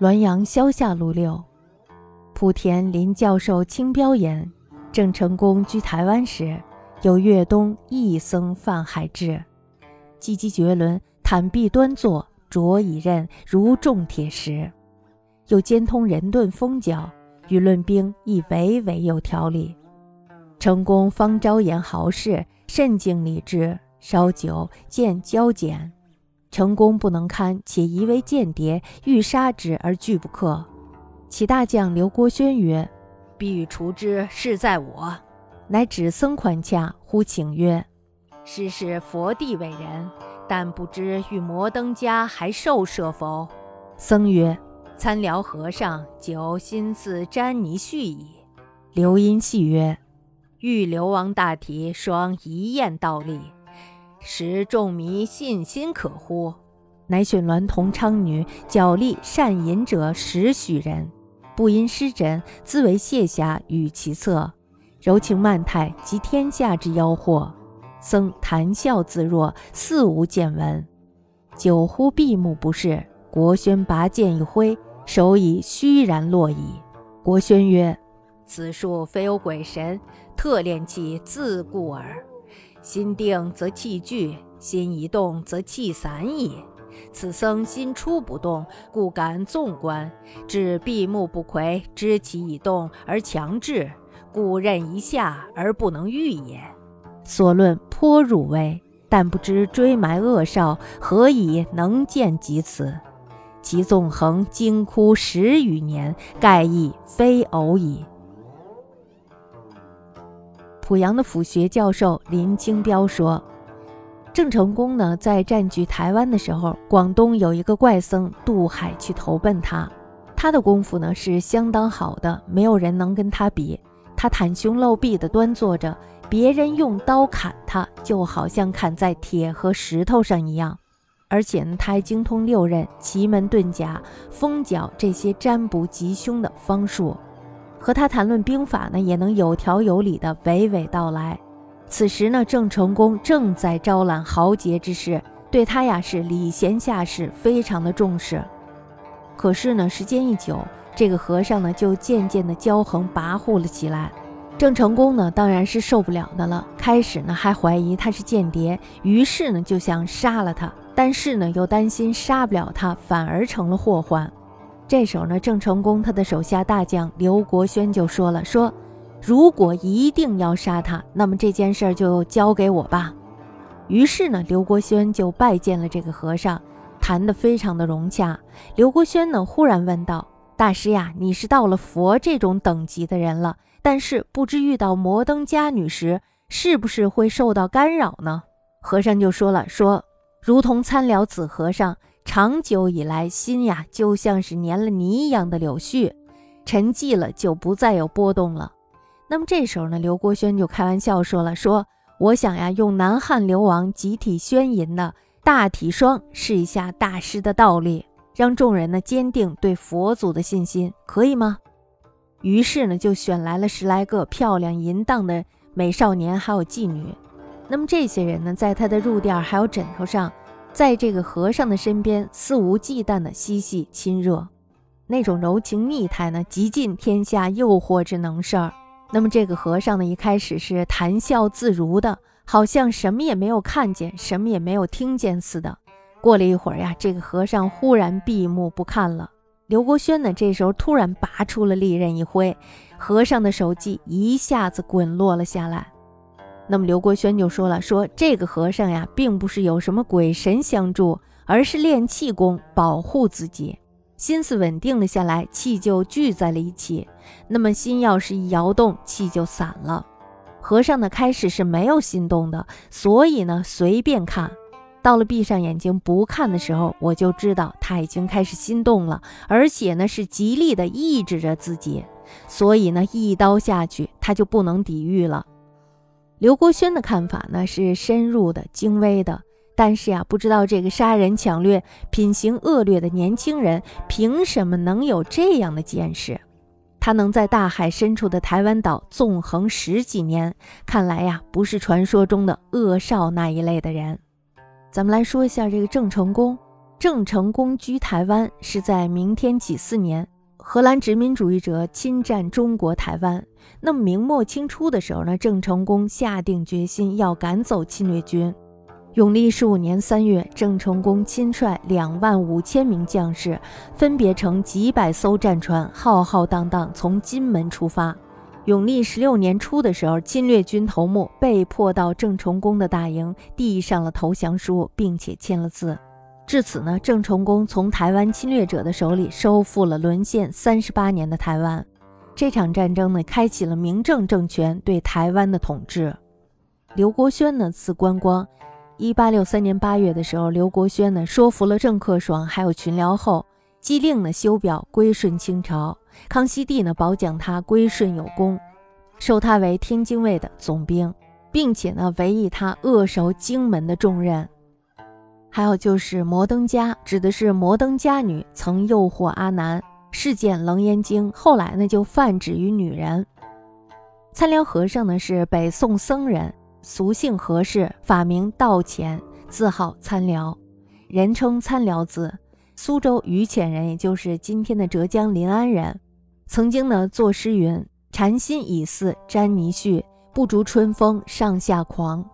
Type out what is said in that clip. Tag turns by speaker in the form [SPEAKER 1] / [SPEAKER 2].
[SPEAKER 1] 滦阳萧下路六，莆田林教授清标言：郑成功居台湾时，有粤东义僧范海志，积极绝伦，坦壁端坐，着以刃如重铁石，又兼通人遁风脚，与论兵亦娓娓有条理。成功方招言豪士，甚敬礼之，稍久见交简。成功不能堪，且疑为间谍，欲杀之而拒不克。其大将刘郭宣曰：“必欲除之，事在我。”乃指僧宽洽，呼请曰：“师是佛地伟人，但不知与摩登家还受舍否？”僧曰：“参辽和尚久心似沾泥絮矣。”刘因戏曰：“欲刘王大体，双一验道力。”使众迷信心可乎？乃选鸾童昌女，脚力善饮者十许人，不因失枕，自为卸下与其侧，柔情曼态，及天下之妖惑。僧谈笑自若，似无见闻。久乎闭目不视，国宣拔剑一挥，手已虚然落矣。国宣曰：“此术非有鬼神，特练气自故耳。”心定则气聚，心一动则气散矣。此僧心出不动，故敢纵观，至闭目不窥，知其已动而强制，故任一下而不能御也。所论颇入微，但不知追埋恶少，何以能见及此？其纵横惊哭十余年，盖亦非偶矣。濮阳的府学教授林清标说：“郑成功呢，在占据台湾的时候，广东有一个怪僧渡海去投奔他，他的功夫呢是相当好的，没有人能跟他比。他袒胸露臂的端坐着，别人用刀砍他，就好像砍在铁和石头上一样。而且呢，他还精通六刃、奇门遁甲、风角这些占卜吉凶的方术。”和他谈论兵法呢，也能有条有理的娓娓道来。此时呢，郑成功正在招揽豪杰之士，对他呀是礼贤下士，非常的重视。可是呢，时间一久，这个和尚呢就渐渐的骄横跋扈了起来。郑成功呢当然是受不了的了，开始呢还怀疑他是间谍，于是呢就想杀了他，但是呢又担心杀不了他，反而成了祸患。这时候呢，郑成功他的手下大将刘国轩就说了：“说如果一定要杀他，那么这件事儿就交给我吧。”于是呢，刘国轩就拜见了这个和尚，谈得非常的融洽。刘国轩呢，忽然问道：“大师呀，你是到了佛这种等级的人了，但是不知遇到摩登伽女时，是不是会受到干扰呢？”和尚就说了：“说如同参了子和尚。”长久以来，心呀就像是粘了泥一样的柳絮，沉寂了就不再有波动了。那么这时候呢，刘国轩就开玩笑说了：“说我想呀，用南汉流亡集体宣吟的大体霜试一下大师的道理，让众人呢坚定对佛祖的信心，可以吗？”于是呢，就选来了十来个漂亮淫荡的美少年，还有妓女。那么这些人呢，在他的褥垫还有枕头上。在这个和尚的身边，肆无忌惮的嬉戏亲热，那种柔情蜜态呢，极尽天下诱惑之能事儿。那么这个和尚呢，一开始是谈笑自如的，好像什么也没有看见，什么也没有听见似的。过了一会儿呀，这个和尚忽然闭目不看了。刘国轩呢，这时候突然拔出了利刃一挥，和尚的手机一下子滚落了下来。那么刘国轩就说了：“说这个和尚呀，并不是有什么鬼神相助，而是练气功保护自己，心思稳定了下来，气就聚在了一起。那么心要是一摇动，气就散了。和尚呢，开始是没有心动的，所以呢，随便看到了闭上眼睛不看的时候，我就知道他已经开始心动了，而且呢，是极力的抑制着自己，所以呢，一刀下去，他就不能抵御了。”刘国轩的看法呢是深入的、精微的，但是呀，不知道这个杀人抢掠、品行恶劣的年轻人凭什么能有这样的见识？他能在大海深处的台湾岛纵横十几年，看来呀，不是传说中的恶少那一类的人。咱们来说一下这个郑成功，郑成功居台湾是在明天启四年，荷兰殖民主义者侵占中国台湾。那么明末清初的时候呢，郑成功下定决心要赶走侵略军。永历十五年三月，郑成功亲率两万五千名将士，分别乘几百艘战船，浩浩荡荡从金门出发。永历十六年初的时候，侵略军头目被迫到郑成功的大营，递上了投降书，并且签了字。至此呢，郑成功从台湾侵略者的手里收复了沦陷三十八年的台湾。这场战争呢，开启了明郑政权对台湾的统治。刘国轩呢，赐观光。一八六三年八月的时候，刘国轩呢说服了郑克爽还有群僚后，机令呢修表归顺清朝。康熙帝呢褒奖他归顺有功，授他为天津卫的总兵，并且呢委以他扼守荆门的重任。还有就是摩登家，指的是摩登家女曾诱惑阿难，事件《楞严经》，后来呢就泛指于女人。参辽和尚呢是北宋僧人。俗姓何氏，法名道潜，字号参辽，人称参辽子，苏州余潜人，也就是今天的浙江临安人。曾经呢作诗云：“禅心已似沾泥絮，不逐春风上下狂。”